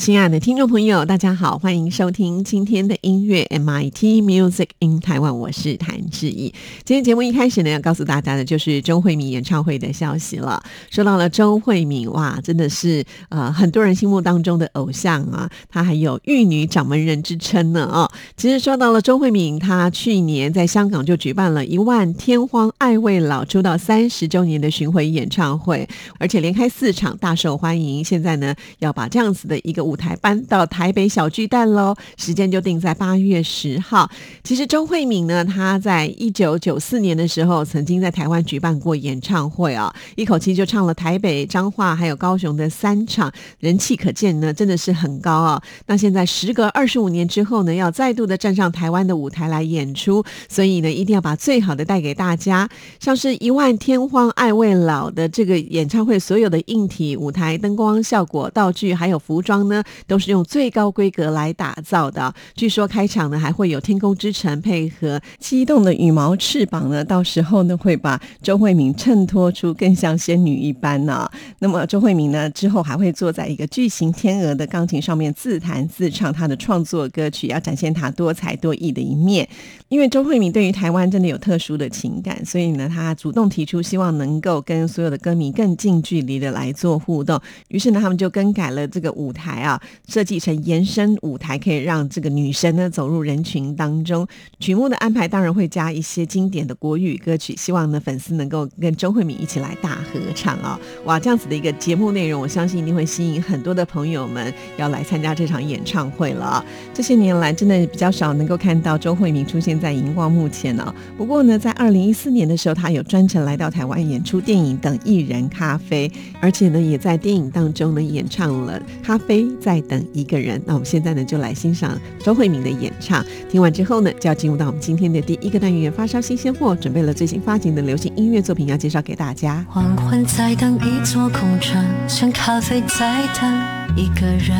亲爱的听众朋友，大家好，欢迎收听今天的音乐 MIT Music in Taiwan，我是谭志毅。今天节目一开始呢，要告诉大家的就是周慧敏演唱会的消息了。说到了周慧敏，哇，真的是呃很多人心目当中的偶像啊，她还有玉女掌门人之称呢啊。其实说到了周慧敏，她去年在香港就举办了一万天荒爱未老出道三十周年的巡回演唱会，而且连开四场，大受欢迎。现在呢，要把这样子的一个舞台搬到台北小巨蛋喽，时间就定在八月十号。其实周慧敏呢，她在一九九四年的时候，曾经在台湾举办过演唱会啊，一口气就唱了台北、彰化还有高雄的三场，人气可见呢，真的是很高啊。那现在时隔二十五年之后呢，要再度的站上台湾的舞台来演出，所以呢，一定要把最好的带给大家。像是一万天荒爱未老的这个演唱会，所有的硬体、舞台、灯光效果、道具还有服装呢。都是用最高规格来打造的。据说开场呢还会有天空之城配合激动的羽毛翅膀呢，到时候呢会把周慧敏衬托出更像仙女一般呢。那么周慧敏呢之后还会坐在一个巨型天鹅的钢琴上面自弹自唱她的创作歌曲，要展现她多才多艺的一面。因为周慧敏对于台湾真的有特殊的情感，所以呢她主动提出希望能够跟所有的歌迷更近距离的来做互动。于是呢他们就更改了这个舞台啊。设计成延伸舞台，可以让这个女神呢走入人群当中。曲目的安排当然会加一些经典的国语歌曲，希望呢粉丝能够跟周慧敏一起来大合唱啊！哇，这样子的一个节目内容，我相信一定会吸引很多的朋友们要来参加这场演唱会了。这些年来，真的比较少能够看到周慧敏出现在荧光幕前呢。不过呢，在二零一四年的时候，她有专程来到台湾演出电影《等艺人咖啡》，而且呢，也在电影当中呢演唱了《咖啡在》。等一个人，那我们现在呢就来欣赏周慧敏的演唱。听完之后呢，就要进入到我们今天的第一个单元——发烧新鲜货，准备了最新发行的流行音乐作品要介绍给大家。黄昏在等一座空城，像咖啡在等一个人，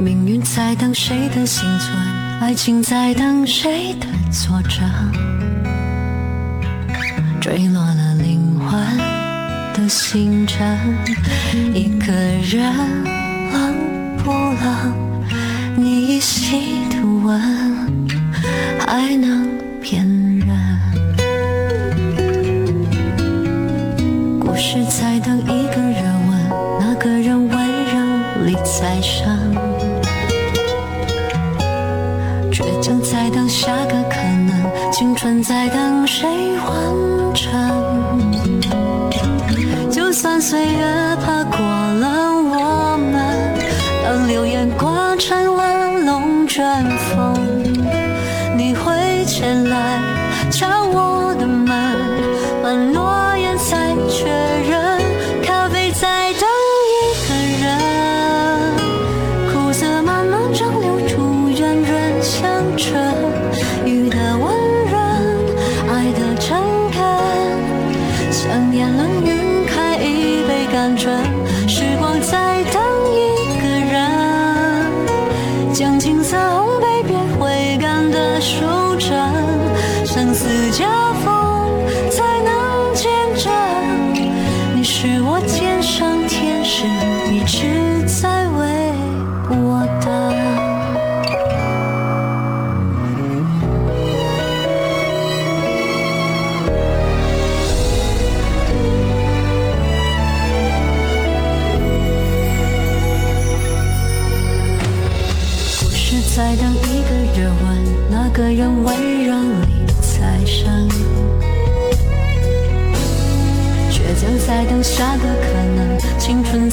命运在等谁的幸存，爱情在等谁的挫折，坠落了灵魂。星辰，一个人冷不冷？你依稀的吻还能骗人？故事在等一个热吻，那个人温柔里再生？倔强在等下个可能，青春在等谁完成？就算岁月爬过了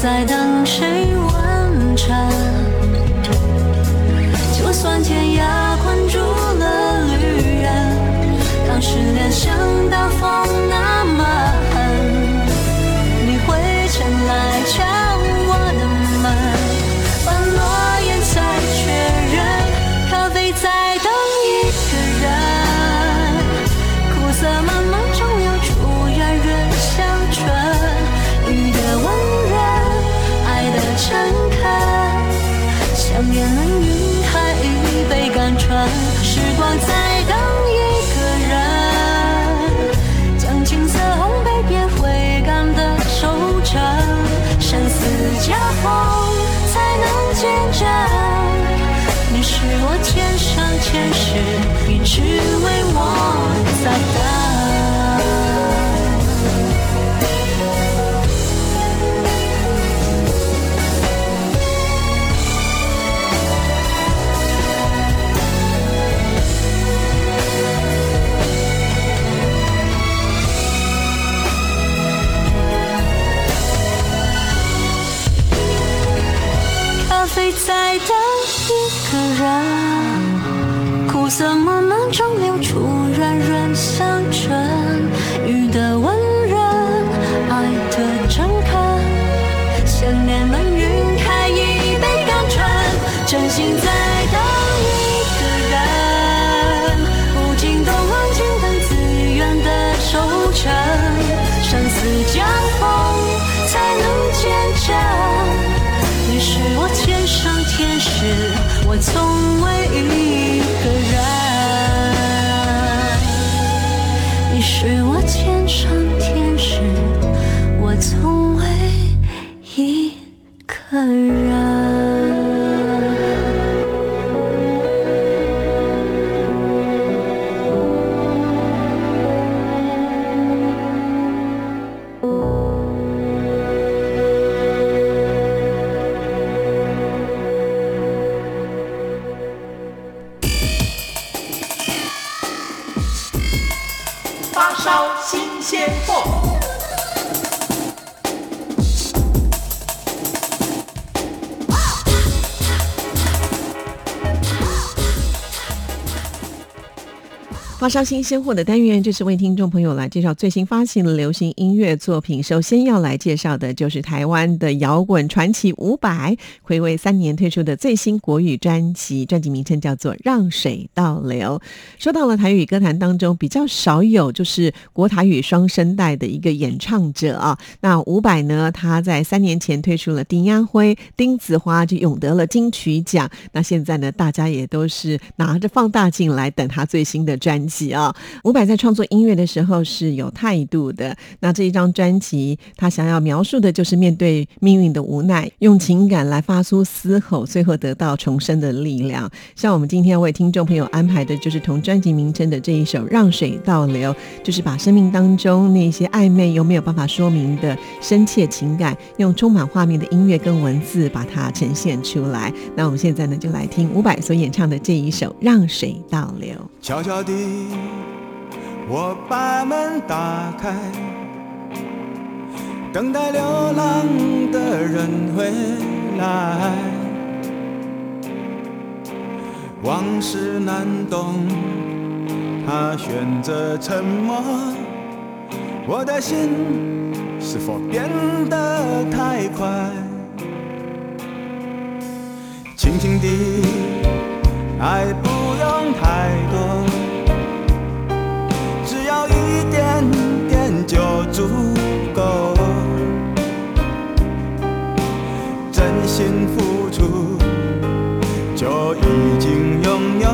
在等是一直为我在等咖啡在等怎么能蒸流出软软香醇？发烧新鲜货的单元，就是为听众朋友来介绍最新发行的流行音乐作品。首先要来介绍的就是台湾的摇滚传奇伍佰，暌违三年推出的最新国语专辑，专辑名称叫做《让水倒流》。说到了台语歌坛当中比较少有就是国台语双声带的一个演唱者啊，那伍佰呢，他在三年前推出了《丁亚辉》《丁子花》，就勇得了金曲奖。那现在呢，大家也都是拿着放大镜来等他最新的专辑。啊，伍佰在创作音乐的时候是有态度的。那这一张专辑，他想要描述的就是面对命运的无奈，用情感来发出嘶吼，最后得到重生的力量。像我们今天为听众朋友安排的，就是同专辑名称的这一首《让水倒流》，就是把生命当中那些暧昧又没有办法说明的深切情感，用充满画面的音乐跟文字把它呈现出来。那我们现在呢，就来听伍佰所演唱的这一首《让水倒流》。悄悄地，我把门打开，等待流浪的人回来。往事难懂，他选择沉默。我的心是否变得太快？轻轻地，爱不用太多，一点点就足够。真心付出就已经拥有，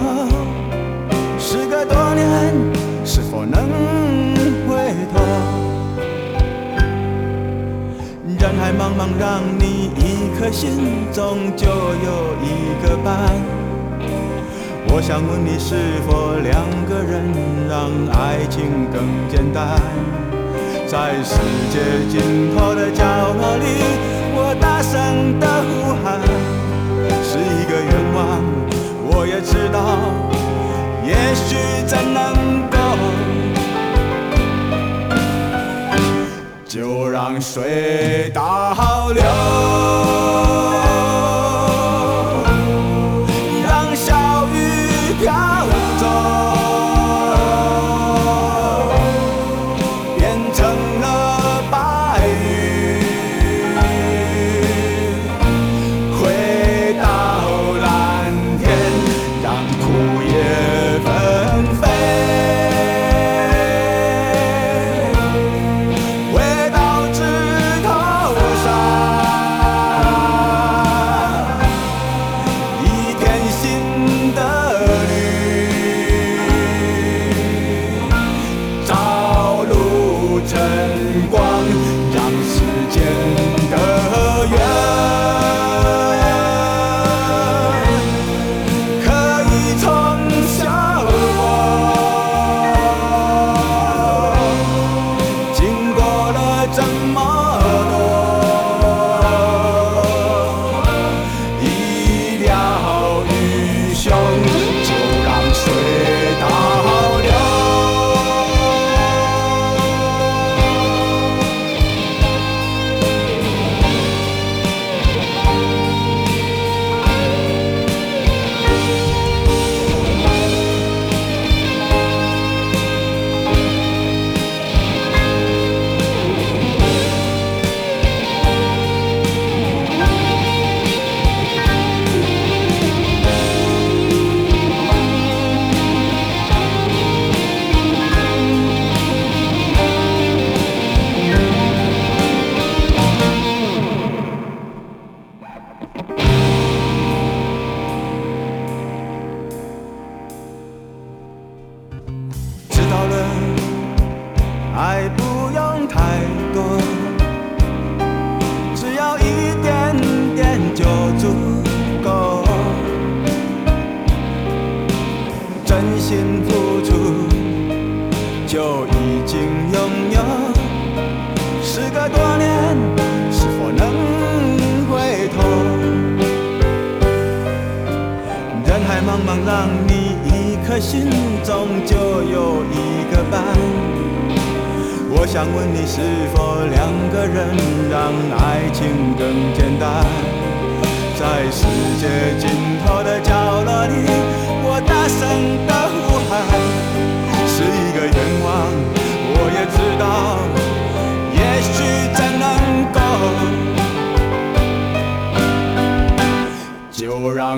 时隔多年，是否能回头？人海茫茫，让你一颗心，终究有一个伴。我想问你，是否两个人让爱情更简单？在世界尽头的角落里，我大声的呼喊，是一个愿望。我也知道，也许真能够。就让水倒流，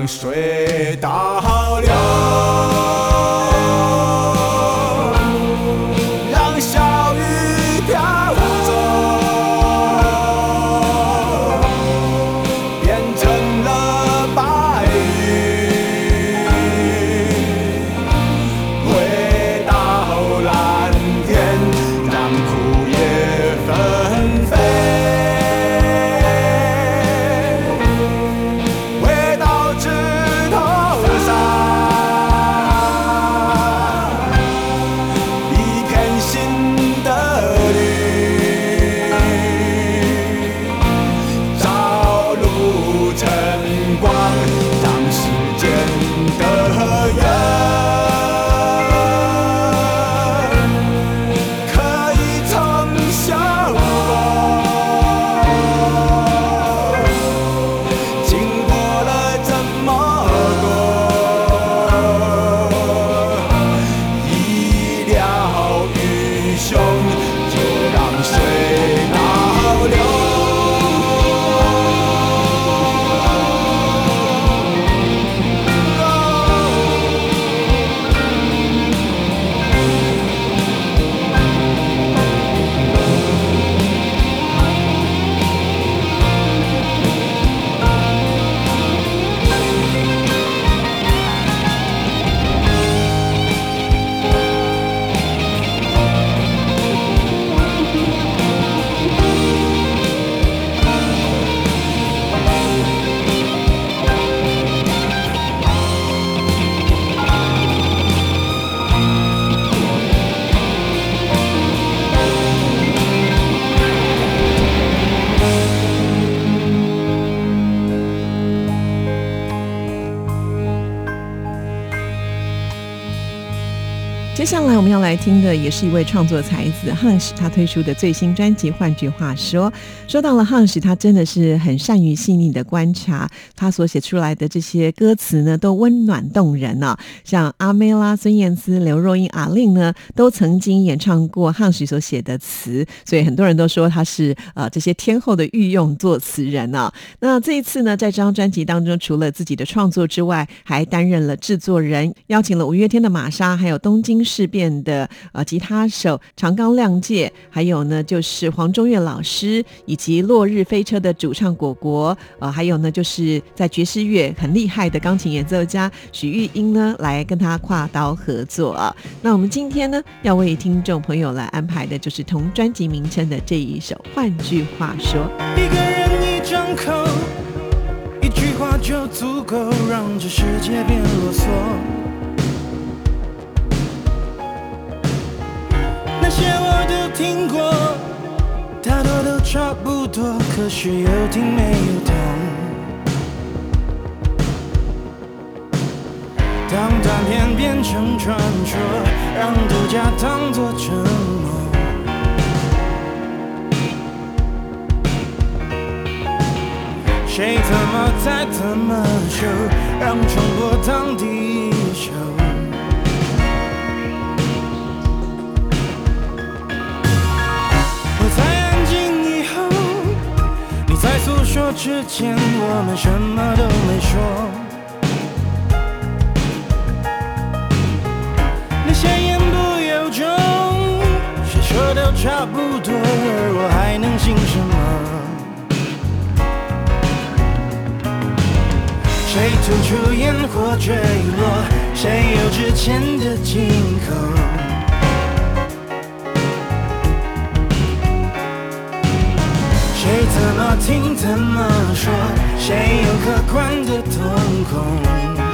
水倒流，接下来我们要来听的也是一位创作才子汉史，他推出的最新专辑。换句话说，说到了汉史，他真的是很善于细腻的观察，他所写出来的这些歌词呢，都温暖动人呢、像阿妹啦、孙燕姿、刘若英、阿令呢，都曾经演唱过汉史所写的词，所以很多人都说他是呃这些天后的御用作词人啊。那这一次呢，在这张专辑当中，除了自己的创作之外，还担任了制作人，邀请了五月天的玛莎，还有东京事变的呃吉他手长冈亮介，还有呢就是黄中岳老师，以及落日飞车的主唱果果，呃，还有呢就是在爵士乐很厉害的钢琴演奏家许玉英呢，来跟他跨刀合作啊。那我们今天呢，要为听众朋友来安排的就是同专辑名称的这一首。换句话说。一个人一张口，一句话就足够让这世界变啰嗦。些我都听过，大多都差不多，可是有听没有懂。当短片变成传说，让独家当作承诺。谁怎么猜怎么秀，让重播当第一首。说之前，我们什么都没说。那些言不由衷，谁说都差不多，而我还能信什么？谁吐出烟火坠落？谁有之前的惊恐？听怎么说？谁有客观的瞳孔？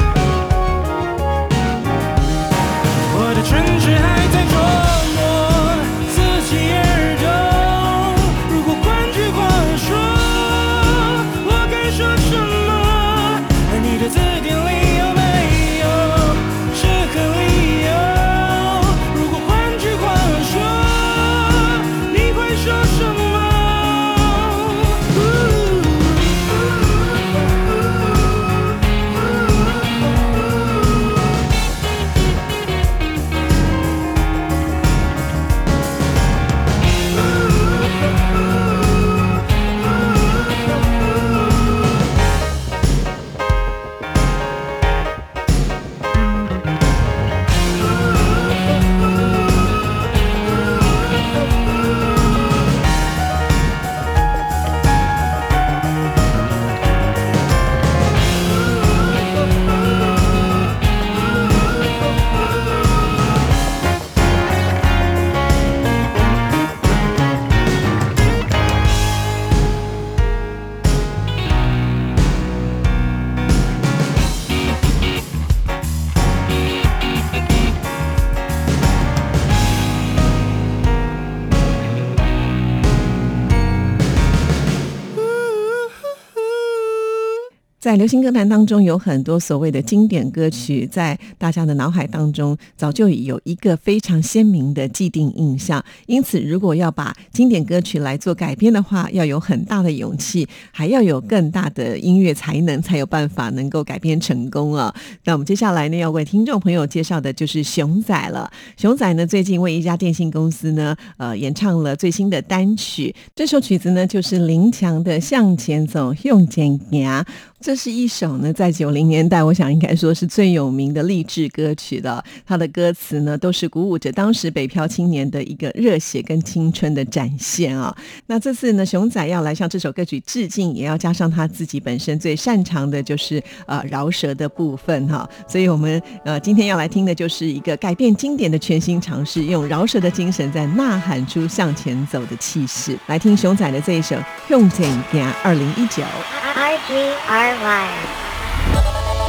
在流行歌坛当中，有很多所谓的经典歌曲，在大家的脑海当中早就有一个非常鲜明的既定印象。因此，如果要把经典歌曲来做改编的话，要有很大的勇气，还要有更大的音乐才能，才有办法能够改编成功啊。那我们接下来呢，要为听众朋友介绍的就是熊仔了。熊仔呢，最近为一家电信公司呢，呃，演唱了最新的单曲。这首曲子呢，就是林强的《向前走》，用剪牙。这是一首呢，在九零年代，我想应该说是最有名的励志歌曲了。它的歌词呢，都是鼓舞着当时北漂青年的一个热血跟青春的展现啊。那这次呢，熊仔要来向这首歌曲致敬，也要加上他自己本身最擅长的就是呃饶舌的部分哈。所以我们呃今天要来听的就是一个改变经典的全新尝试，用饶舌的精神在呐喊出向前走的气势。来听熊仔的这一首《用怎样二零一九》。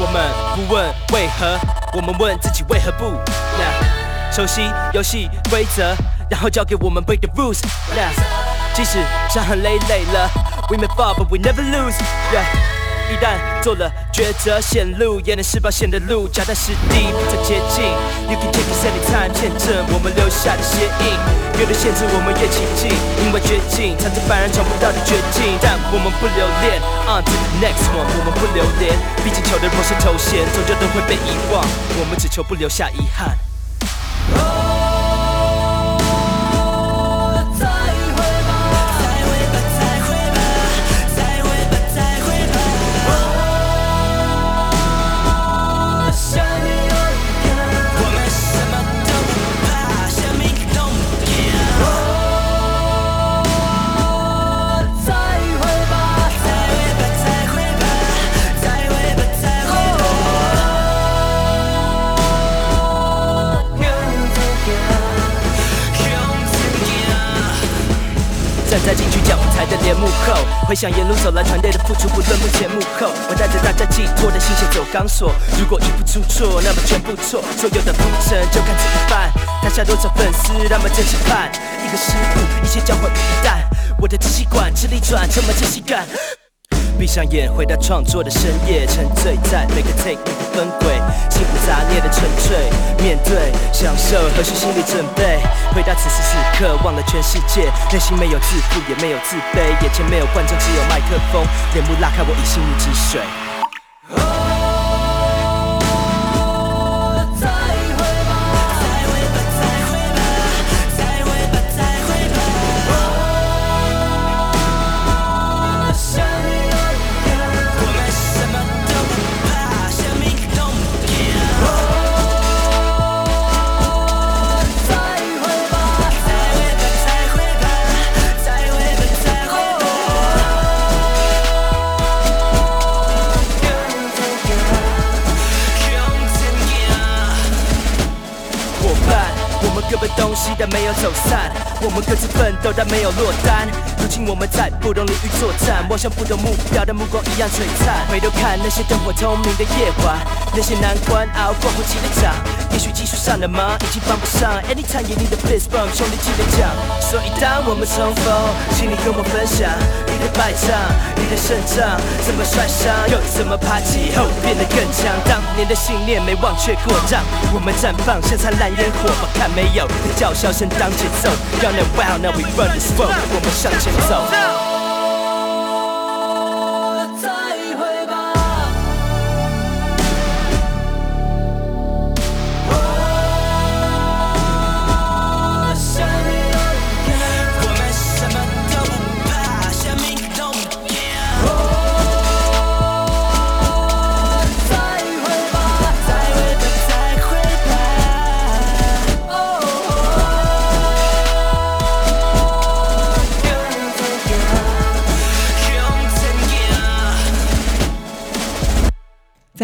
我们不问为何，我们问自己为何不。那熟悉游戏规则，然后交给我们 break the rules。即使伤痕累累了，we may fall but we never lose。yeah. 一旦做了抉择，显露也能是保险的路，脚踏实地不再接近。You can take us anytime，见证我们留下的鞋印。越的限制我们越亲近，因为绝境藏着凡人尝不到的绝境。但我们不留恋，on to the next one，我们不留恋。毕竟求的若是头衔，终究都会被遗忘。我们只求不留下遗憾。站在金曲奖舞台的帘幕后，回想沿路走来团队的付出，不论幕前幕后，我带着大家寄托的心血走钢索。如果一步出错，那么全部错，所有的铺陈就看这一半。台下多少粉丝，他们正期盼一个失误，一切交换于一旦。我的支气管吃力转，充满窒息感。闭上眼，回到创作的深夜，沉醉在每个 take 每个分轨，心无杂念的沉醉，面对享受，何须心理准备？回到此时此刻，忘了全世界，内心没有自负，也没有自卑，眼前没有观众，只有麦克风，帘幕拉开，我已心如止水。但没有走散；我们各自奋斗，但没有落单。如今我们在不同领域作战，望向不同目标，的目光一样璀璨。回头看那些灯火通明的夜晚，那些难关熬过后起的掌，也许技术上的忙已经帮不上。Anytime you need a fist bump，兄弟记得讲。所以当我们重逢，请你跟我分享你的败仗，你的胜仗，怎么摔伤，又怎么爬起后变得更强。当年的信念没忘却过账，我们绽放像灿烂烟火，把看没有的叫嚣声当节奏。Gonna wow now we run this world，我们向前走。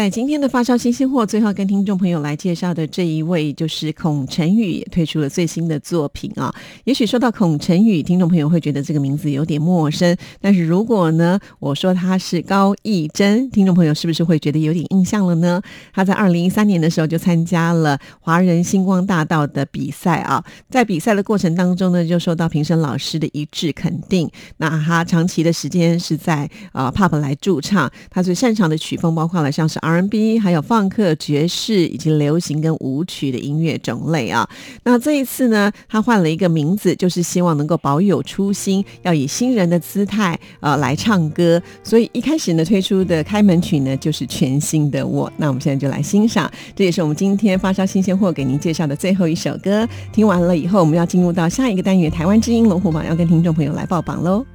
在今天的发烧新鲜货，最后跟听众朋友来介绍的这一位，就是孔晨宇也推出了最新的作品啊。也许说到孔晨宇，听众朋友会觉得这个名字有点陌生，但是如果呢，我说他是高义珍，听众朋友是不是会觉得有点印象了呢？他在二零一三年的时候就参加了华人星光大道的比赛啊，在比赛的过程当中呢，就受到评审老师的一致肯定。那他长期的时间是在呃 pub 来驻唱，他最擅长的曲风包括了像是 R&B，还有放克、爵士以及流行跟舞曲的音乐种类啊。那这一次呢，他换了一个名字，就是希望能够保有初心，要以新人的姿态呃来唱歌。所以一开始呢，推出的开门曲呢就是全新的我。那我们现在就来欣赏，这也是我们今天发烧新鲜货给您介绍的最后一首歌。听完了以后，我们要进入到下一个单元——台湾之音龙虎榜，要跟听众朋友来报榜喽。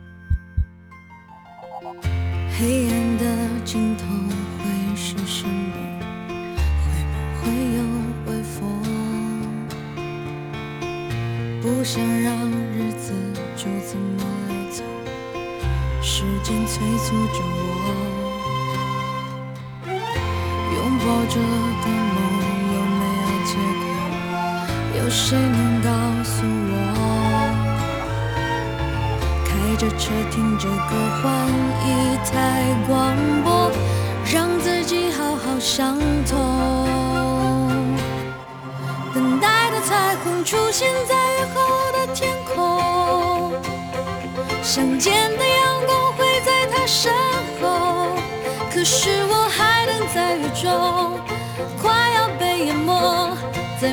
不想让日子就这么走，时间催促着我，拥抱着的梦有没有结果？有谁能告诉我？开着车听着歌，换一台广播，让自己好好想通。的彩虹出现在雨后的天空，想见的阳光会在他身后，可是我还能在雨中快要被淹没，在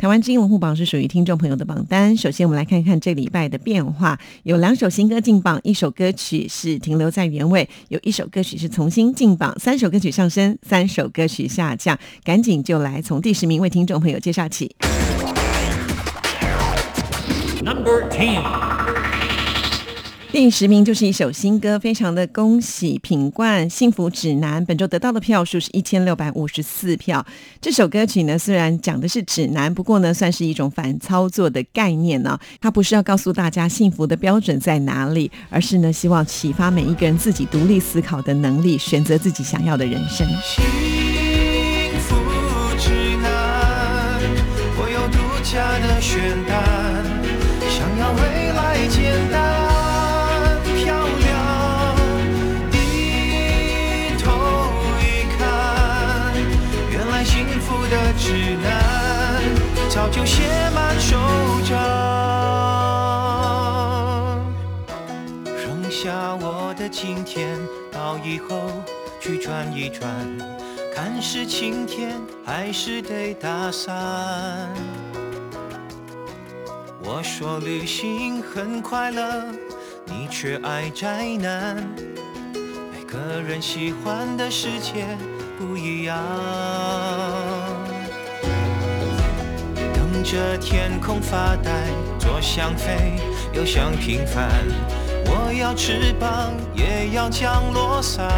台湾之音文护榜是属于听众朋友的榜单。首先，我们来看看这礼拜的变化，有两首新歌进榜，一首歌曲是停留在原位，有一首歌曲是重新进榜，三首歌曲上升，三首歌曲下降。赶紧就来从第十名为听众朋友介绍起。Number Ten。第十名就是一首新歌，非常的恭喜品冠《幸福指南》，本周得到的票数是一千六百五十四票。这首歌曲呢，虽然讲的是指南，不过呢，算是一种反操作的概念呢、它不是要告诉大家幸福的标准在哪里，而是呢，希望启发每一个人自己独立思考的能力，选择自己想要的人生。就写满手掌。剩下我的今天到以后去转一转，看是晴天还是得打伞。我说旅行很快乐，你却爱宅男。每个人喜欢的世界不一样。着天空发呆，左想飞，右想平凡。我要翅膀，也要降落伞。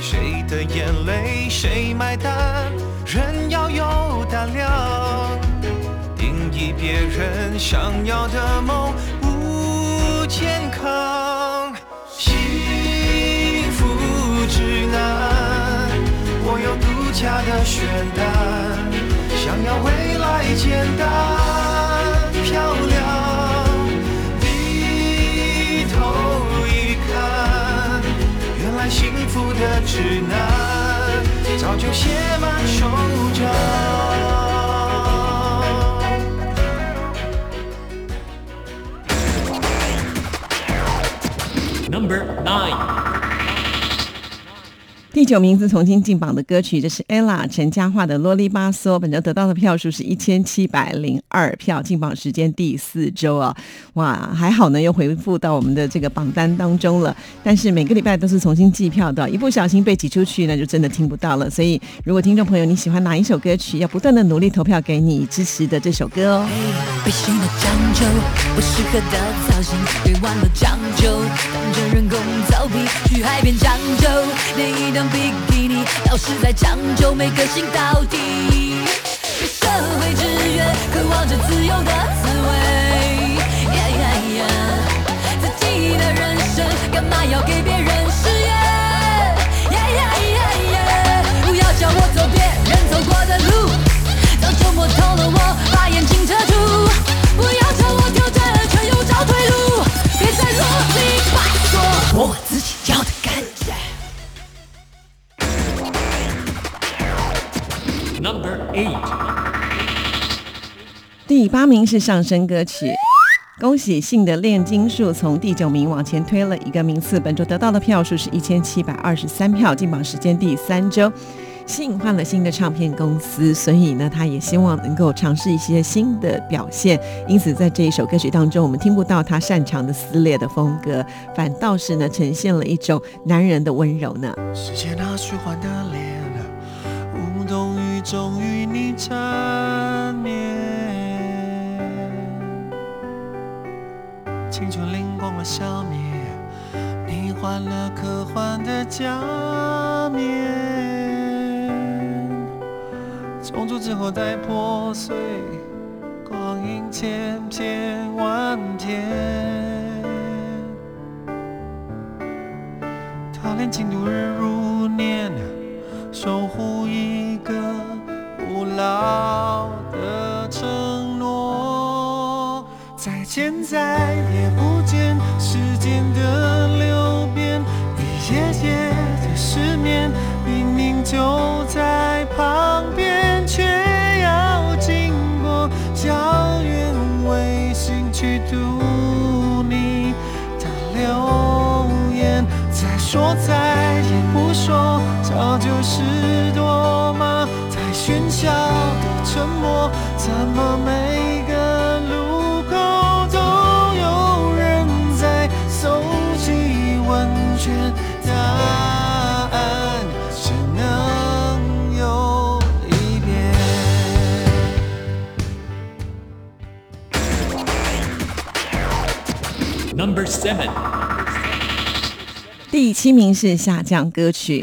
谁的眼泪谁买单？人要有胆量，定义别人想要的梦不健康。家的选单，想要未来简单漂亮。低头一看，原来幸福的指南早就写满手掌。Number Nine。第九名是重新进榜的歌曲，这是 ella 陈嘉桦的《啰里吧嗦》，本周得到的票数是一千七百零二票，进榜时间第四周啊，哇，还好呢，又回复到我们的这个榜单当中了。但是每个礼拜都是重新计票的，一不小心被挤出去，那就真的听不到了。所以，如果听众朋友你喜欢哪一首歌曲，要不断的努力投票给你支持的这首歌哦。背心的讲究，不适合的造型，对弯了讲究，当着人工逃避，去海边将就，连一张比基尼，老是在将就每个心到底。被社会制约，渴望着自由的滋味。呀呀呀，自己的人生干嘛要给别人誓言？呀呀呀呀，不要叫我走别人走过的路。早就摸透了我，把眼睛遮住。不要叫我挑着，却又找退路。别再啰里吧嗦，我自己要的感觉。Number Eight。第八名是上升歌曲。恭喜信的炼金术从第九名往前推了一个名次，本周得到的票数是一千七百二十三票，进榜时间第三周。信换了新的唱片公司，所以呢，他也希望能够尝试一些新的表现。因此，在这一首歌曲当中，我们听不到他擅长的撕裂的风格，反倒是呢，呈现了一种男人的温柔呢。世界那虚幻的脸，无动于衷与你缠绵。青春灵光了消灭，你换了科幻的假面。重组之后再破碎，光阴千片万天。他连进度日如年，守护一个不老的承诺。再见，再也不见，时间的流变，一夜夜的失眠，明明就在说再也不说，早就是多吗？太喧嚣的沉默，怎么每个路口都有人在搜集问卷？答案只能有一遍。Number seven，第七名是下降歌曲。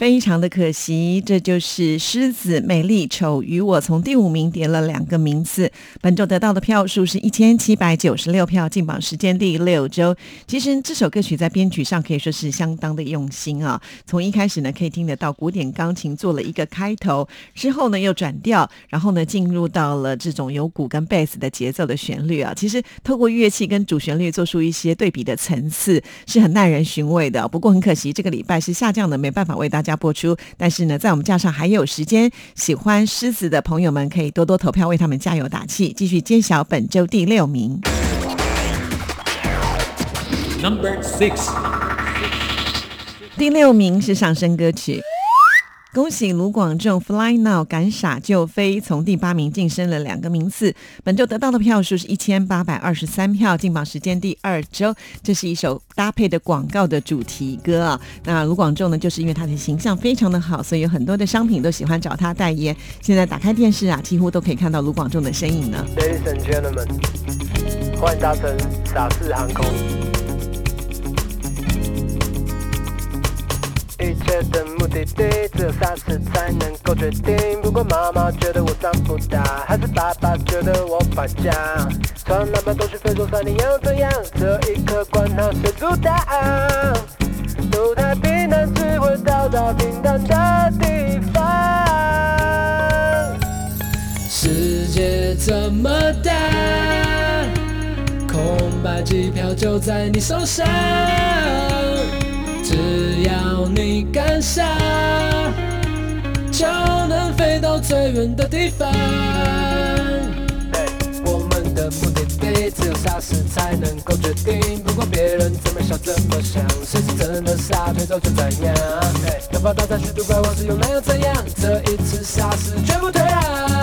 非常的可惜，这就是狮子美丽丑与我从第五名跌了两个名次。本周得到的票数是一千七百九十六票，进榜时间第六周。其实这首歌曲在编曲上可以说是相当的用心啊。从一开始呢，可以听得到古典钢琴做了一个开头，之后呢又转调，然后呢进入到了这种有鼓跟贝斯的节奏的旋律啊。其实透过乐器跟主旋律做出一些对比的层次，是很耐人寻味的。不过很可惜，这个礼拜是下降的，没办法为大家播出。但是呢，在我们架上还有时间，喜欢狮子的朋友们可以多多投票，为他们加油打气。继续揭晓本周第六名。Number six，第六名是上升歌曲。恭喜卢广仲《Fly Now》敢傻就飞，从第八名晋升了两个名次。本周得到的票数是一千八百二十三票，进榜时间第二周。这是一首搭配的广告的主题歌啊。那卢广仲呢，就是因为他的形象非常的好，所以有很多的商品都喜欢找他代言。现在打开电视啊，几乎都可以看到卢广仲的身影呢。Ladies and gentlemen，欢迎搭乘傻四航空。一切的目的地只有傻事才能够决定。不管妈妈觉得我长不大，还是爸爸觉得我败家，从南北都去非洲山林要怎样？这一刻管他谁主打，路太平坦只会到达平坦的地方。世界这么大，空白机票就在你手上，只要你敢想，就能飞到最远的地方。我们的目的地只有傻事才能够决定，不管别人怎么想怎么想，谁是真的傻，推走就怎样。哪怕大家许多怪往事又那又怎样？这一次傻事绝不退让，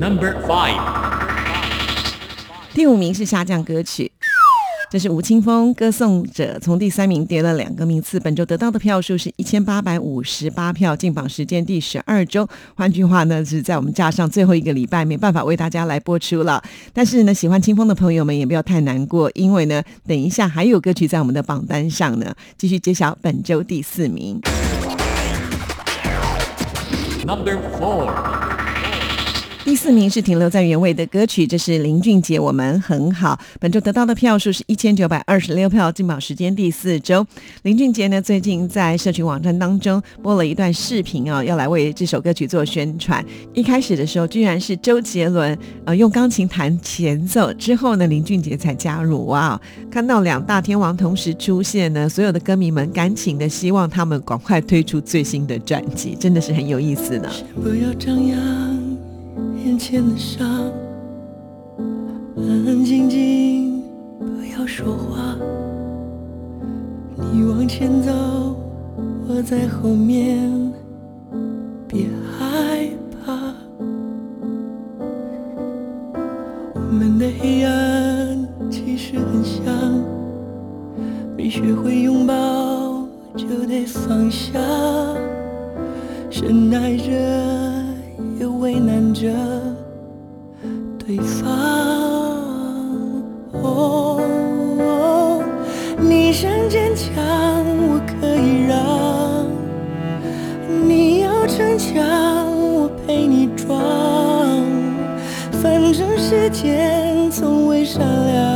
Number five，第五名是下降歌曲。这是吴青峰《歌颂者》，从第三名跌了两个名次。本周得到的票数是一千八百五十八票，进榜时间第十二周。换句话呢，是在我们架上最后一个礼拜，没办法为大家来播出了。但是呢，喜欢清风的朋友们也不要太难过，因为呢，等一下还有歌曲在我们的榜单上呢。继续揭晓本周第四名。Number four，第四名是停留在原位的歌曲，这是林俊杰《我们很好》。本周得到的票数是一千九百二十六票，进榜时间第四周。林俊杰呢，最近在社群网站当中播了一段视频啊、要来为这首歌曲做宣传。一开始的时候，居然是周杰伦呃用钢琴弹前奏，之后呢，林俊杰才加入。哇、看到两大天王同时出现呢，所有的歌迷们赶紧的希望他们赶快推出最新的专辑，真的是很有意思呢。不要张扬眼前的伤，安安静静，不要说话。你往前走，我在后面，别害怕。我们的黑暗其实很像，没学会拥抱就得放下。深爱着，也为难着对方。哦，你想坚强，我可以让；你要逞强，我陪你装。反正时间从未善良，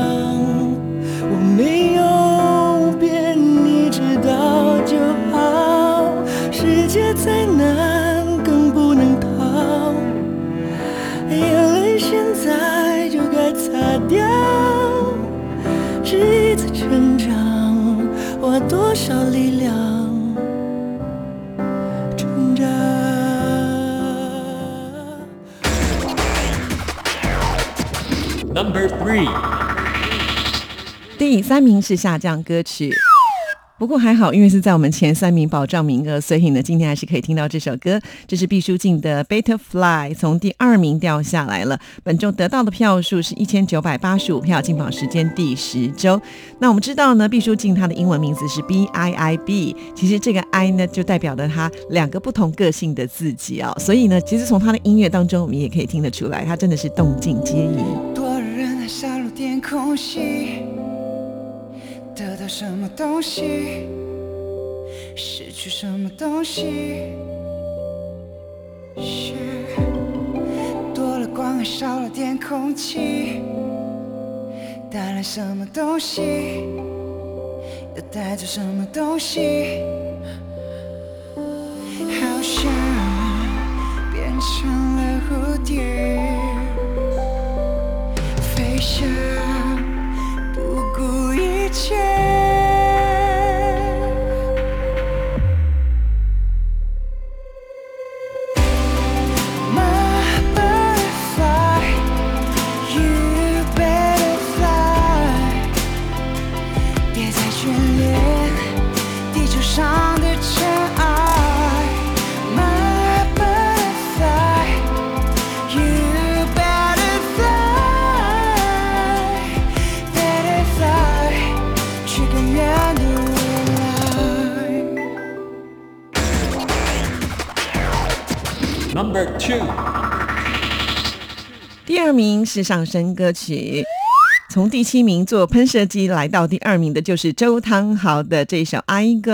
三名是下降歌曲。不过还好，因为是在我们前三名保障名额，所以呢，今天还是可以听到这首歌。这是毕书尽的《Butterfly》，从第二名掉下来了。本周得到的票数是一千九百八十五票，进榜时间第十周。那我们知道呢，毕书尽他的英文名字是 B I I B，其实这个 I 呢就代表了他两个不同个性的自己啊、所以呢，其实从他的音乐当中，我们也可以听得出来，他真的是动静皆宜。多人海沙漏点空，到什么东西，失去什么东西。是多了光还少了点空气，带来什么东西，又带走什么东西。好像变成了蝴蝶。第二名是上升歌曲。从第七名做喷射机来到第二名的就是周汤豪的这首《I Go》，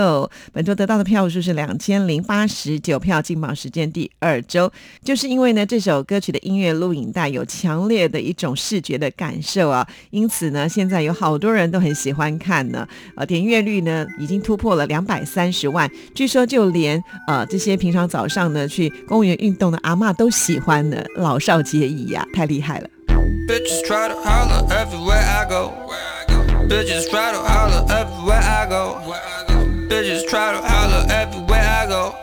本周得到的票数是两千零八十九票，进榜时间第二周。就是因为呢这首歌曲的音乐录影带有强烈的一种视觉的感受啊，因此呢现在有好多人都很喜欢看呢。呃，点阅率呢已经突破了两百三十万，据说就连呃这些平常早上呢去公园运动的阿嬷都喜欢呢，老少皆宜呀、太厉害了。Bitches try to holler everywhere I go. Bitches try to holler everywhere I go. Bitches try to holler everywhere I go.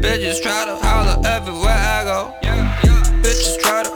Bitches try to holler everywhere I go. Bitches try to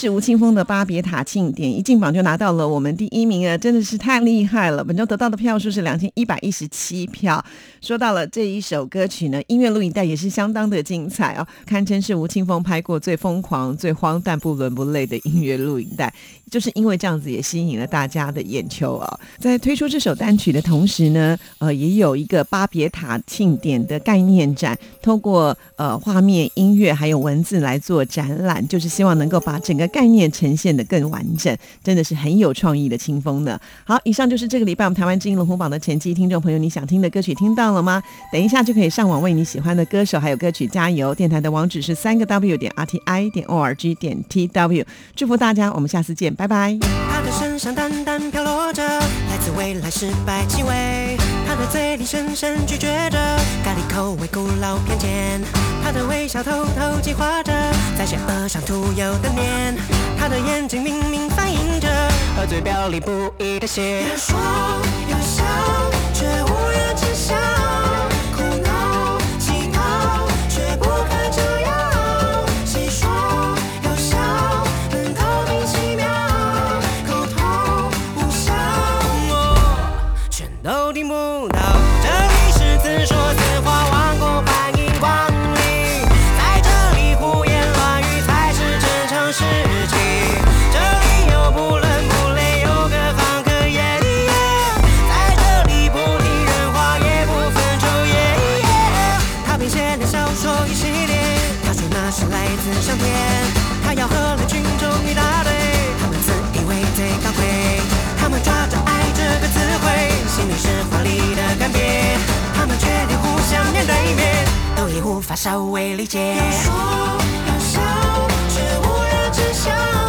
是吴青峰的《巴别塔庆典》，一进榜就拿到了我们第一名啊，真的是太厉害了！本周得到的票数是两千一百一十七票。说到了这一首歌曲呢，音乐录影带也是相当的精彩哦，堪称是吴青峰拍过最疯狂、最荒诞、不伦不类的音乐录影带。就是因为这样子，也吸引了大家的眼球啊！在推出这首单曲的同时呢，呃，也有一个巴别塔庆典的概念展，通过呃画面、音乐还有文字来做展览，就是希望能够把整个概念呈现的更完整，真的是很有创意的清风呢。好，以上就是这个礼拜我们台湾之音龙虎榜的前期听众朋友，你想听的歌曲听到了吗？等一下就可以上网为你喜欢的歌手还有歌曲加油。电台的网址是三个 W 点 R T I 点 O R G 点 T W。祝福大家，我们下次见，拜拜。他的身上淡淡飘落着来自未来失败气味，他的嘴里深深咀嚼着咖喱口味古老偏见，他的微笑偷偷计划着在邪恶上涂油的脸，他的眼睛明明反映着和嘴表里不一的血。别说有笑，稍微理解。要说，却无人知晓。